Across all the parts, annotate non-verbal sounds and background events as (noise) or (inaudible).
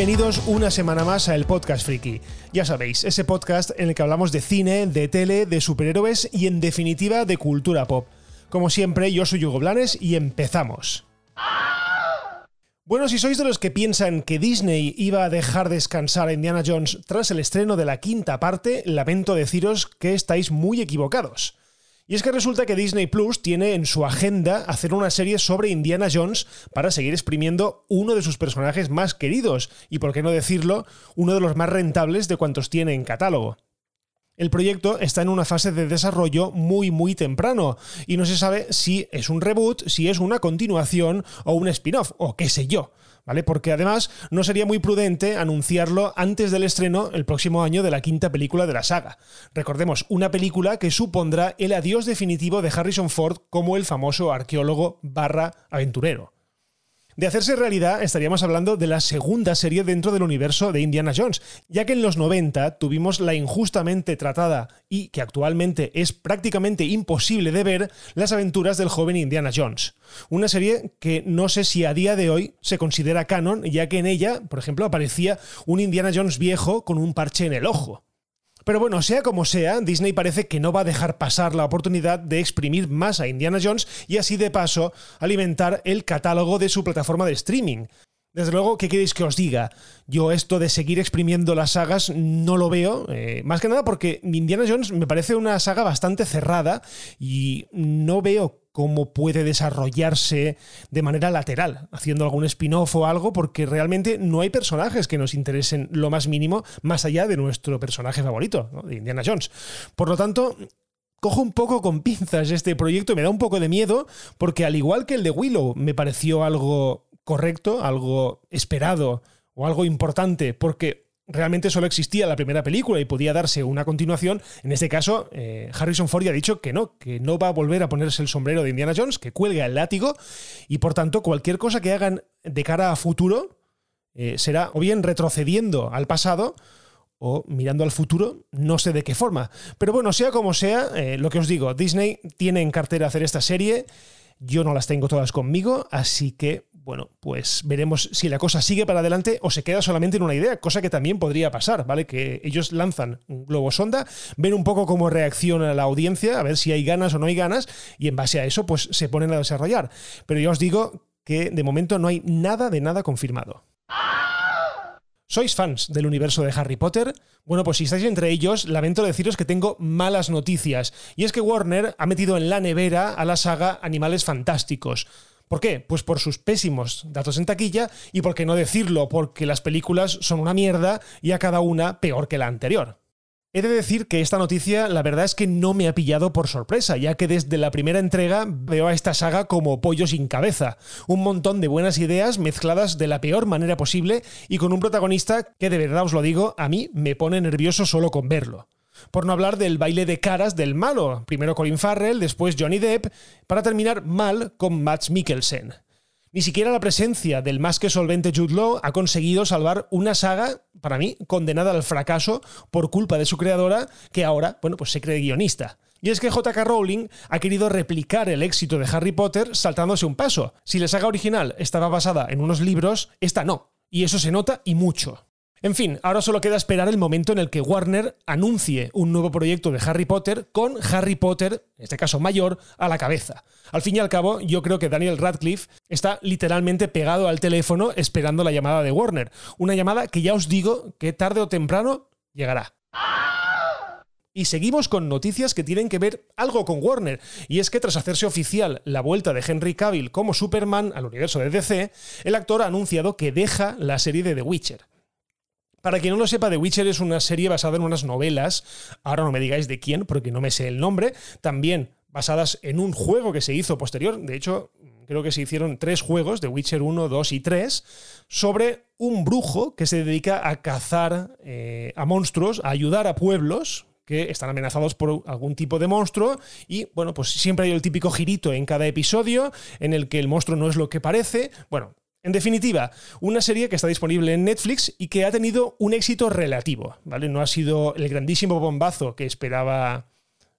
Bienvenidos una semana más a el Podcast Friki. Ya sabéis, ese podcast en el que hablamos de cine, de tele, de superhéroes y en definitiva de cultura pop. Como siempre, yo soy Hugo Blanes y empezamos. Bueno, si sois de los que piensan que Disney iba a dejar descansar a Indiana Jones tras el estreno de la quinta parte, lamento deciros que estáis muy equivocados. Y es que resulta que Disney Plus tiene en su agenda hacer una serie sobre Indiana Jones para seguir exprimiendo uno de sus personajes más queridos y, por qué no decirlo, uno de los más rentables de cuantos tiene en catálogo. El proyecto está en una fase de desarrollo muy muy temprano y no se sabe si es un reboot, si es una continuación o un spin-off o qué sé yo. ¿Vale? Porque además no sería muy prudente anunciarlo antes del estreno el próximo año de la quinta película de la saga. Recordemos, una película que supondrá el adiós definitivo de Harrison Ford como el famoso arqueólogo barra aventurero. De hacerse realidad, estaríamos hablando de la segunda serie dentro del universo de Indiana Jones, ya que en los 90 tuvimos la injustamente tratada y que actualmente es prácticamente imposible de ver las aventuras del joven Indiana Jones. Una serie que no sé si a día de hoy se considera canon, ya que en ella, por ejemplo, aparecía un Indiana Jones viejo con un parche en el ojo. Pero bueno, sea como sea, Disney parece que no va a dejar pasar la oportunidad de exprimir más a Indiana Jones y así de paso alimentar el catálogo de su plataforma de streaming. Desde luego, ¿qué queréis que os diga? Yo esto de seguir exprimiendo las sagas no lo veo, eh, más que nada porque Indiana Jones me parece una saga bastante cerrada y no veo cómo puede desarrollarse de manera lateral, haciendo algún spin-off o algo, porque realmente no hay personajes que nos interesen lo más mínimo más allá de nuestro personaje favorito, de Indiana Jones. Por lo tanto, cojo un poco con pinzas este proyecto y me da un poco de miedo, porque al igual que el de Willow me pareció algo correcto, algo esperado o algo importante, porque realmente solo existía la primera película y podía darse una continuación, en este caso eh, Harrison Ford ya ha dicho que no, que no va a volver a ponerse el sombrero de Indiana Jones, que cuelga el látigo y por tanto cualquier cosa que hagan de cara a futuro eh, será o bien retrocediendo al pasado o mirando al futuro, no sé de qué forma. Pero bueno, sea como sea, eh, lo que os digo, Disney tiene en cartera hacer esta serie, yo no las tengo todas conmigo, así que bueno, pues veremos si la cosa sigue para adelante o se queda solamente en una idea, cosa que también podría pasar, ¿vale? Que ellos lanzan un globo sonda, ven un poco cómo reacciona la audiencia, a ver si hay ganas o no hay ganas, y en base a eso, pues se ponen a desarrollar. Pero yo os digo que de momento no hay nada de nada confirmado. ¿Sois fans del universo de Harry Potter? Bueno, pues si estáis entre ellos, lamento deciros que tengo malas noticias. Y es que Warner ha metido en la nevera a la saga Animales Fantásticos. ¿Por qué? Pues por sus pésimos datos en taquilla y por qué no decirlo, porque las películas son una mierda y a cada una peor que la anterior. He de decir que esta noticia la verdad es que no me ha pillado por sorpresa, ya que desde la primera entrega veo a esta saga como pollo sin cabeza, un montón de buenas ideas mezcladas de la peor manera posible y con un protagonista que de verdad os lo digo, a mí me pone nervioso solo con verlo. Por no hablar del baile de caras del malo, primero Colin Farrell, después Johnny Depp, para terminar mal con Max Mikkelsen. Ni siquiera la presencia del más que solvente Jude Law ha conseguido salvar una saga, para mí, condenada al fracaso por culpa de su creadora, que ahora, bueno, pues se cree guionista. Y es que JK Rowling ha querido replicar el éxito de Harry Potter saltándose un paso. Si la saga original estaba basada en unos libros, esta no. Y eso se nota y mucho. En fin, ahora solo queda esperar el momento en el que Warner anuncie un nuevo proyecto de Harry Potter con Harry Potter, en este caso mayor, a la cabeza. Al fin y al cabo, yo creo que Daniel Radcliffe está literalmente pegado al teléfono esperando la llamada de Warner. Una llamada que ya os digo que tarde o temprano llegará. Y seguimos con noticias que tienen que ver algo con Warner, y es que tras hacerse oficial la vuelta de Henry Cavill como Superman al universo de DC, el actor ha anunciado que deja la serie de The Witcher. Para quien no lo sepa, The Witcher es una serie basada en unas novelas, ahora no me digáis de quién porque no me sé el nombre, también basadas en un juego que se hizo posterior, de hecho creo que se hicieron tres juegos, The Witcher 1, 2 y 3, sobre un brujo que se dedica a cazar eh, a monstruos, a ayudar a pueblos que están amenazados por algún tipo de monstruo y bueno, pues siempre hay el típico girito en cada episodio en el que el monstruo no es lo que parece. Bueno, en definitiva, una serie que está disponible en Netflix y que ha tenido un éxito relativo, ¿vale? No ha sido el grandísimo bombazo que esperaba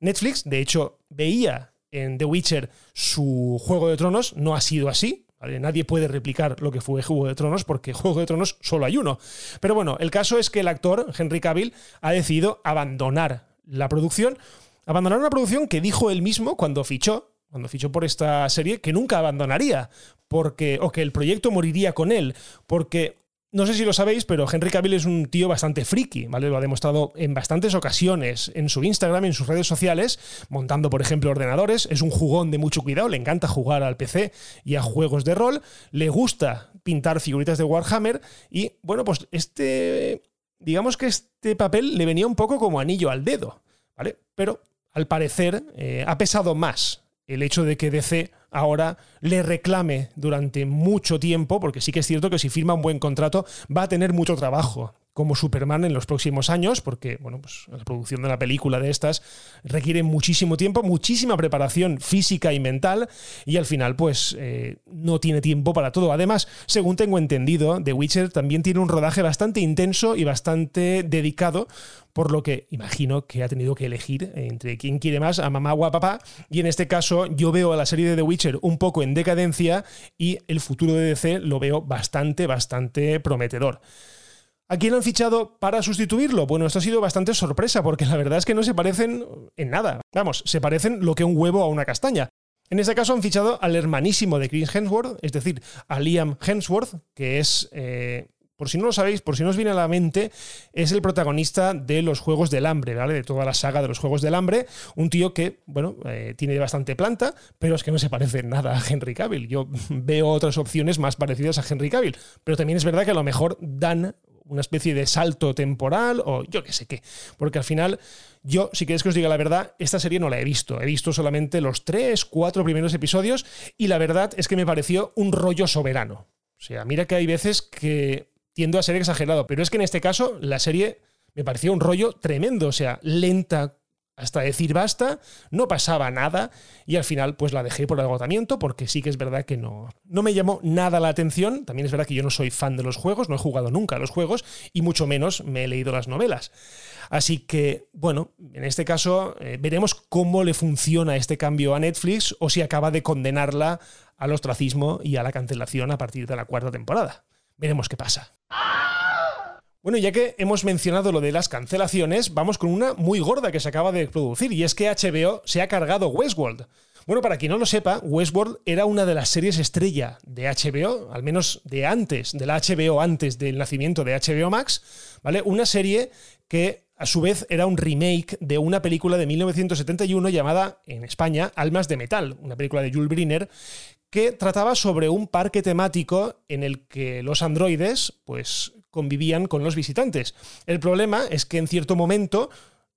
Netflix, de hecho, veía en The Witcher su Juego de Tronos, no ha sido así, Nadie puede replicar lo que fue Juego de Tronos porque Juego de Tronos solo hay uno. Pero bueno, el caso es que el actor, Henry Cavill, ha decidido abandonar la producción. Abandonar una producción que dijo él mismo cuando fichó, cuando fichó por esta serie, que nunca abandonaría, porque, o que el proyecto moriría con él, porque no sé si lo sabéis, pero Henry Cavill es un tío bastante friki, ¿vale? Lo ha demostrado en bastantes ocasiones en su Instagram, en sus redes sociales, montando, por ejemplo, ordenadores. Es un jugón de mucho cuidado, le encanta jugar al PC y a juegos de rol. Le gusta pintar figuritas de Warhammer. Y bueno, pues este. Digamos que este papel le venía un poco como anillo al dedo, ¿vale? Pero al parecer eh, ha pesado más el hecho de que DC ahora le reclame durante mucho tiempo, porque sí que es cierto que si firma un buen contrato va a tener mucho trabajo como Superman en los próximos años, porque bueno, pues la producción de la película de estas requiere muchísimo tiempo, muchísima preparación física y mental, y al final, pues eh, no tiene tiempo para todo. Además, según tengo entendido, The Witcher también tiene un rodaje bastante intenso y bastante dedicado, por lo que imagino que ha tenido que elegir entre quién quiere más, a mamá o a papá, y en este caso yo veo a la serie de The Witcher un poco en decadencia y el futuro de DC lo veo bastante, bastante prometedor. ¿A quién han fichado para sustituirlo? Bueno, esto ha sido bastante sorpresa porque la verdad es que no se parecen en nada. Vamos, se parecen lo que un huevo a una castaña. En este caso han fichado al hermanísimo de Chris Hemsworth, es decir, a Liam Hemsworth, que es, eh, por si no lo sabéis, por si no os viene a la mente, es el protagonista de los Juegos del Hambre, ¿vale? De toda la saga de los Juegos del Hambre. Un tío que, bueno, eh, tiene bastante planta, pero es que no se parece nada a Henry Cavill. Yo (laughs) veo otras opciones más parecidas a Henry Cavill, pero también es verdad que a lo mejor dan una especie de salto temporal o yo qué sé qué. Porque al final, yo, si queréis que os diga la verdad, esta serie no la he visto. He visto solamente los tres, cuatro primeros episodios y la verdad es que me pareció un rollo soberano. O sea, mira que hay veces que tiendo a ser exagerado, pero es que en este caso la serie me pareció un rollo tremendo, o sea, lenta, hasta decir basta, no pasaba nada y al final pues la dejé por agotamiento porque sí que es verdad que no, no me llamó nada la atención. También es verdad que yo no soy fan de los juegos, no he jugado nunca a los juegos y mucho menos me he leído las novelas. Así que, bueno, en este caso eh, veremos cómo le funciona este cambio a Netflix o si acaba de condenarla al ostracismo y a la cancelación a partir de la cuarta temporada. Veremos qué pasa. Bueno, ya que hemos mencionado lo de las cancelaciones, vamos con una muy gorda que se acaba de producir, y es que HBO se ha cargado Westworld. Bueno, para quien no lo sepa, Westworld era una de las series estrella de HBO, al menos de antes, de la HBO antes del nacimiento de HBO Max, ¿vale? Una serie que a su vez era un remake de una película de 1971 llamada en España Almas de Metal, una película de Jules Briner que trataba sobre un parque temático en el que los androides pues convivían con los visitantes. El problema es que en cierto momento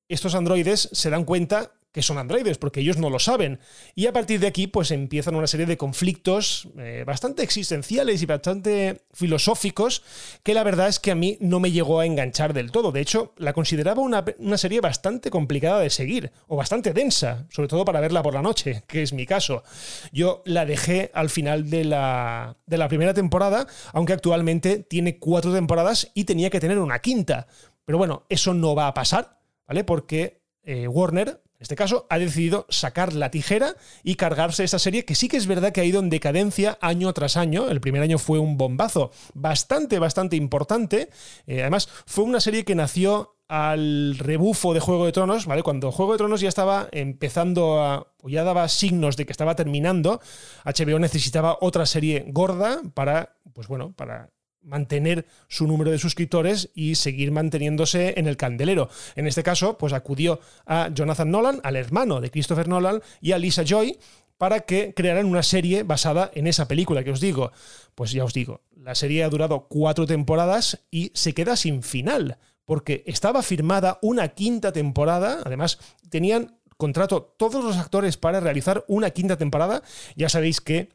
estos androides se dan cuenta que son androides, porque ellos no lo saben. Y a partir de aquí, pues empiezan una serie de conflictos eh, bastante existenciales y bastante filosóficos, que la verdad es que a mí no me llegó a enganchar del todo. De hecho, la consideraba una, una serie bastante complicada de seguir, o bastante densa, sobre todo para verla por la noche, que es mi caso. Yo la dejé al final de la, de la primera temporada, aunque actualmente tiene cuatro temporadas y tenía que tener una quinta. Pero bueno, eso no va a pasar, ¿vale? Porque eh, Warner en este caso, ha decidido sacar la tijera y cargarse esta serie que sí que es verdad que ha ido en decadencia año tras año. El primer año fue un bombazo bastante, bastante importante. Eh, además, fue una serie que nació al rebufo de Juego de Tronos, ¿vale? Cuando Juego de Tronos ya estaba empezando a. o ya daba signos de que estaba terminando, HBO necesitaba otra serie gorda para. Pues bueno, para mantener su número de suscriptores y seguir manteniéndose en el candelero. En este caso, pues acudió a Jonathan Nolan, al hermano de Christopher Nolan, y a Lisa Joy para que crearan una serie basada en esa película que os digo. Pues ya os digo, la serie ha durado cuatro temporadas y se queda sin final, porque estaba firmada una quinta temporada, además tenían contrato todos los actores para realizar una quinta temporada, ya sabéis que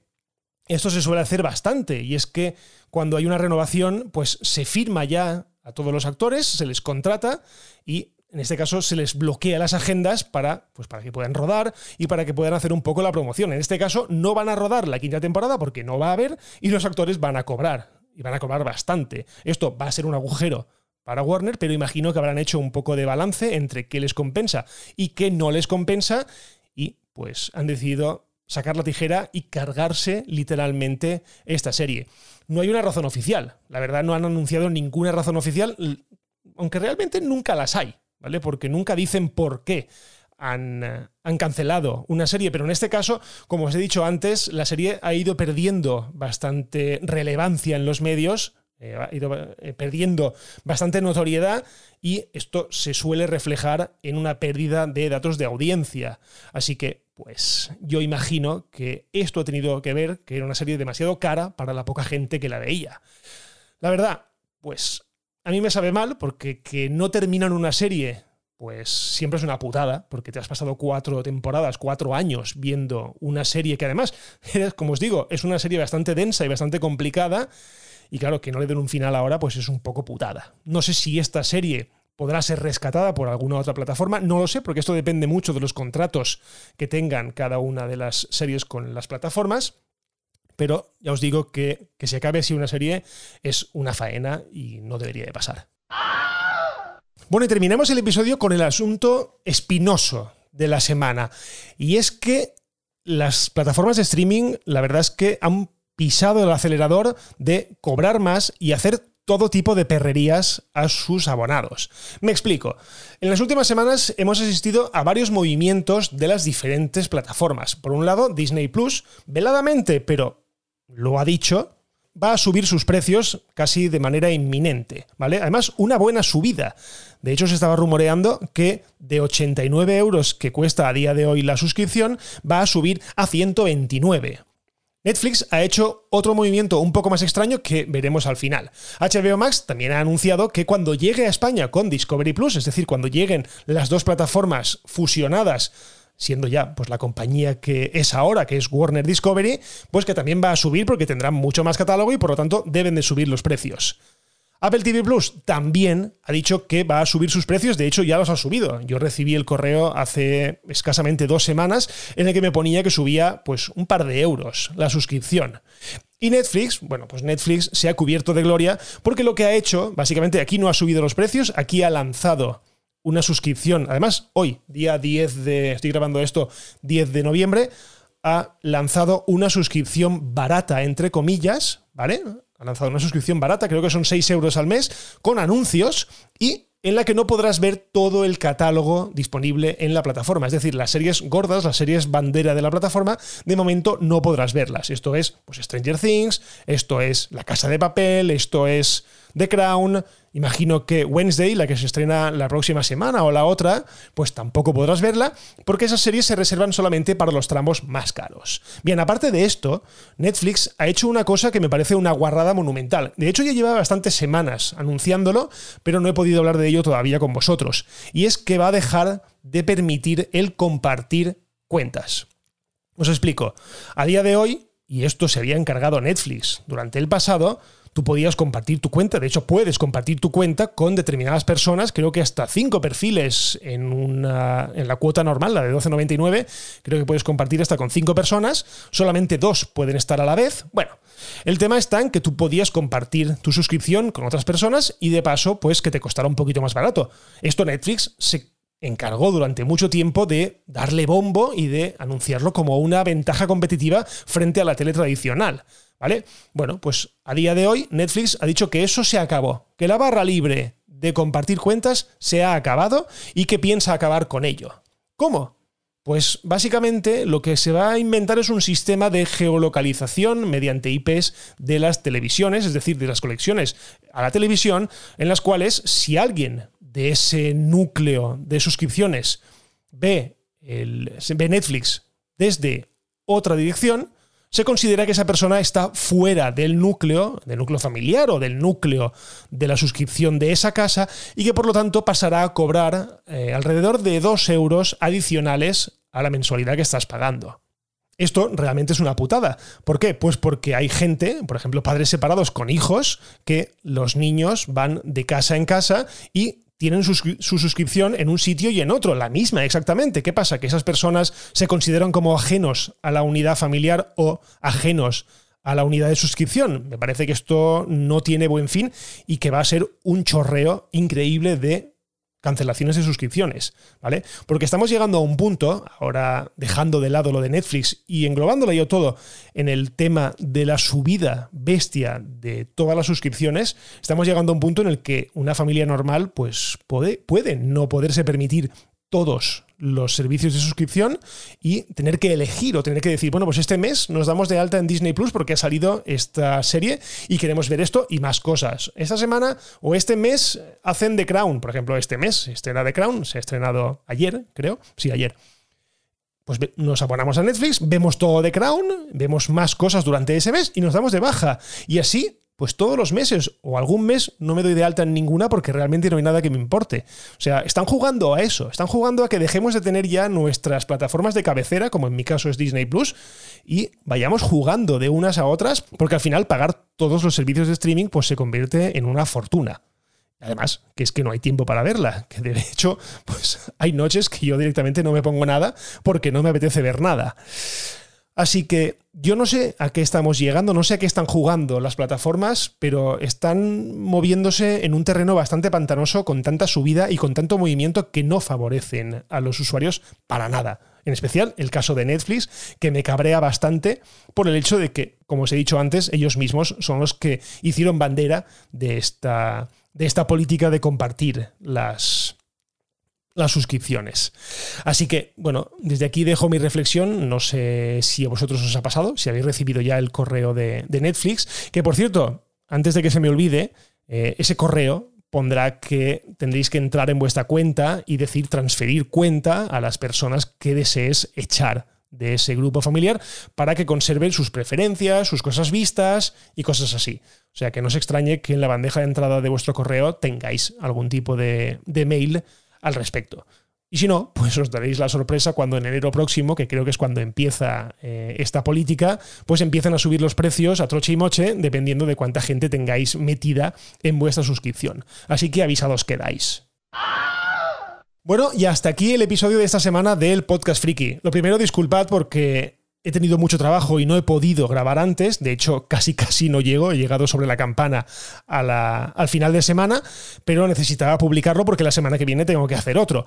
esto se suele hacer bastante y es que cuando hay una renovación, pues se firma ya a todos los actores, se les contrata y en este caso se les bloquea las agendas para, pues para que puedan rodar y para que puedan hacer un poco la promoción. En este caso no van a rodar la quinta temporada porque no va a haber y los actores van a cobrar y van a cobrar bastante. Esto va a ser un agujero para Warner, pero imagino que habrán hecho un poco de balance entre qué les compensa y qué no les compensa y pues han decidido sacar la tijera y cargarse literalmente esta serie. No hay una razón oficial. La verdad no han anunciado ninguna razón oficial, aunque realmente nunca las hay, ¿vale? Porque nunca dicen por qué. Han, han, cancelado una serie, pero en este caso, como os he dicho antes, la serie ha ido perdiendo bastante relevancia en los medios eh, ha ido eh, perdiendo bastante notoriedad y esto se suele reflejar en una pérdida de datos de audiencia. Así que, pues yo imagino que esto ha tenido que ver que era una serie demasiado cara para la poca gente que la veía. La verdad, pues a mí me sabe mal porque que no terminan una serie pues siempre es una putada, porque te has pasado cuatro temporadas, cuatro años viendo una serie que además, (laughs) como os digo, es una serie bastante densa y bastante complicada, y claro, que no le den un final ahora, pues es un poco putada. No sé si esta serie podrá ser rescatada por alguna otra plataforma, no lo sé, porque esto depende mucho de los contratos que tengan cada una de las series con las plataformas. Pero ya os digo que que se acabe así una serie es una faena y no debería de pasar. Bueno, y terminamos el episodio con el asunto espinoso de la semana. Y es que las plataformas de streaming, la verdad es que han pisado el acelerador de cobrar más y hacer todo tipo de perrerías a sus abonados. Me explico. En las últimas semanas hemos asistido a varios movimientos de las diferentes plataformas. Por un lado, Disney Plus, veladamente, pero lo ha dicho, va a subir sus precios casi de manera inminente, ¿vale? Además, una buena subida. De hecho, se estaba rumoreando que de 89 euros que cuesta a día de hoy la suscripción, va a subir a 129. Netflix ha hecho otro movimiento un poco más extraño que veremos al final. HBO Max también ha anunciado que cuando llegue a España con Discovery Plus, es decir, cuando lleguen las dos plataformas fusionadas, siendo ya pues la compañía que es ahora, que es Warner Discovery, pues que también va a subir porque tendrán mucho más catálogo y por lo tanto deben de subir los precios. Apple TV Plus también ha dicho que va a subir sus precios, de hecho ya los ha subido. Yo recibí el correo hace escasamente dos semanas en el que me ponía que subía pues un par de euros la suscripción. Y Netflix, bueno, pues Netflix se ha cubierto de gloria porque lo que ha hecho, básicamente aquí no ha subido los precios, aquí ha lanzado una suscripción, además hoy, día 10 de, estoy grabando esto, 10 de noviembre, ha lanzado una suscripción barata, entre comillas, ¿vale? Ha lanzado una suscripción barata, creo que son 6 euros al mes, con anuncios y en la que no podrás ver todo el catálogo disponible en la plataforma. Es decir, las series gordas, las series bandera de la plataforma, de momento no podrás verlas. Esto es pues, Stranger Things, esto es La Casa de Papel, esto es The Crown, Imagino que Wednesday, la que se estrena la próxima semana o la otra, pues tampoco podrás verla, porque esas series se reservan solamente para los tramos más caros. Bien, aparte de esto, Netflix ha hecho una cosa que me parece una guarrada monumental. De hecho, ya lleva bastantes semanas anunciándolo, pero no he podido hablar de ello todavía con vosotros. Y es que va a dejar de permitir el compartir cuentas. Os explico. A día de hoy, y esto se había encargado Netflix durante el pasado, tú podías compartir tu cuenta. De hecho, puedes compartir tu cuenta con determinadas personas. Creo que hasta cinco perfiles en, una, en la cuota normal, la de 12.99. Creo que puedes compartir hasta con cinco personas. Solamente dos pueden estar a la vez. Bueno, el tema está en que tú podías compartir tu suscripción con otras personas y de paso, pues que te costará un poquito más barato. Esto Netflix se encargó durante mucho tiempo de darle bombo y de anunciarlo como una ventaja competitiva frente a la tele tradicional. ¿Vale? Bueno, pues a día de hoy Netflix ha dicho que eso se acabó, que la barra libre de compartir cuentas se ha acabado y que piensa acabar con ello. ¿Cómo? Pues básicamente lo que se va a inventar es un sistema de geolocalización mediante IPs de las televisiones, es decir, de las conexiones a la televisión, en las cuales si alguien de ese núcleo de suscripciones ve, ve Netflix desde otra dirección, se considera que esa persona está fuera del núcleo, del núcleo familiar o del núcleo de la suscripción de esa casa y que por lo tanto pasará a cobrar eh, alrededor de 2 euros adicionales a la mensualidad que estás pagando. Esto realmente es una putada. ¿Por qué? Pues porque hay gente, por ejemplo, padres separados con hijos, que los niños van de casa en casa y tienen su, suscripción en un sitio y en otro, la misma exactamente. ¿Qué pasa? Que esas personas se consideran como ajenos a la unidad familiar o ajenos a la unidad de suscripción. Me parece que esto no tiene buen fin y que va a ser un chorreo increíble de cancelaciones de suscripciones, ¿vale? Porque estamos llegando a un punto, ahora dejando de lado lo de Netflix y englobándolo yo todo en el tema de la subida bestia de todas las suscripciones, estamos llegando a un punto en el que una familia normal pues puede, puede no poderse permitir todos los servicios de suscripción y tener que elegir o tener que decir, bueno, pues este mes nos damos de alta en Disney Plus porque ha salido esta serie y queremos ver esto y más cosas. Esta semana o este mes hacen The Crown, por ejemplo, este mes estrena The Crown, se ha estrenado ayer, creo, sí, ayer. Pues nos abonamos a Netflix, vemos todo The Crown, vemos más cosas durante ese mes y nos damos de baja. Y así pues todos los meses o algún mes no me doy de alta en ninguna porque realmente no hay nada que me importe. O sea, están jugando a eso, están jugando a que dejemos de tener ya nuestras plataformas de cabecera, como en mi caso es Disney Plus, y vayamos jugando de unas a otras, porque al final pagar todos los servicios de streaming pues se convierte en una fortuna. Además, que es que no hay tiempo para verla, que de hecho, pues hay noches que yo directamente no me pongo nada porque no me apetece ver nada. Así que yo no sé a qué estamos llegando, no sé a qué están jugando las plataformas, pero están moviéndose en un terreno bastante pantanoso con tanta subida y con tanto movimiento que no favorecen a los usuarios para nada. En especial el caso de Netflix, que me cabrea bastante por el hecho de que, como os he dicho antes, ellos mismos son los que hicieron bandera de esta, de esta política de compartir las, las suscripciones. Así que, bueno, desde aquí dejo mi reflexión. No sé si a vosotros os ha pasado, si habéis recibido ya el correo de, Netflix, que por cierto, antes de que se me olvide, eh, ese correo pondrá que tendréis que entrar en vuestra cuenta y decir transferir cuenta a las personas que desees echar de ese grupo familiar para que conserven sus preferencias, sus cosas vistas y cosas así. O sea, que no os extrañe que en la bandeja de entrada de vuestro correo tengáis algún tipo de, de mail al respecto. Y si no, pues os daréis la sorpresa cuando en enero próximo, que creo que es cuando empieza eh, esta política, pues empiezan a subir los precios a troche y moche, dependiendo de cuánta gente tengáis metida en vuestra suscripción. Así que avisados quedáis. Bueno, y hasta aquí el episodio de esta semana del Podcast Friki. Lo primero, disculpad porque He tenido mucho trabajo y no he podido grabar antes, de hecho (laughs) casi casi no llego, he llegado sobre la campana al final de semana, pero necesitaba publicarlo porque la semana que viene tengo que hacer otro.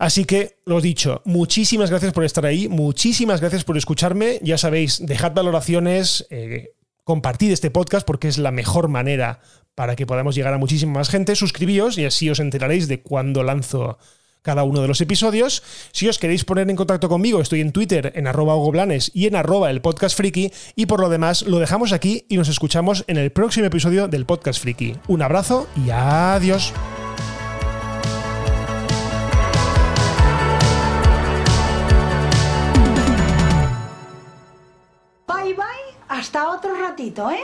Así que, lo dicho, muchísimas gracias por estar ahí, muchísimas gracias por escucharme, ya sabéis, dejad valoraciones, eh, compartid este podcast porque es la mejor manera para que podamos llegar a muchísima más gente, suscribíos y así os enteraréis de cuando lanzo cada uno de los episodios. Si os queréis poner en contacto conmigo, estoy en Twitter en arroba ogoblanes y en arroba el podcast friki. Y por lo demás, lo dejamos aquí y nos escuchamos en el próximo episodio del podcast friki. Un abrazo y adiós. Bye bye, hasta otro ratito, ¿eh?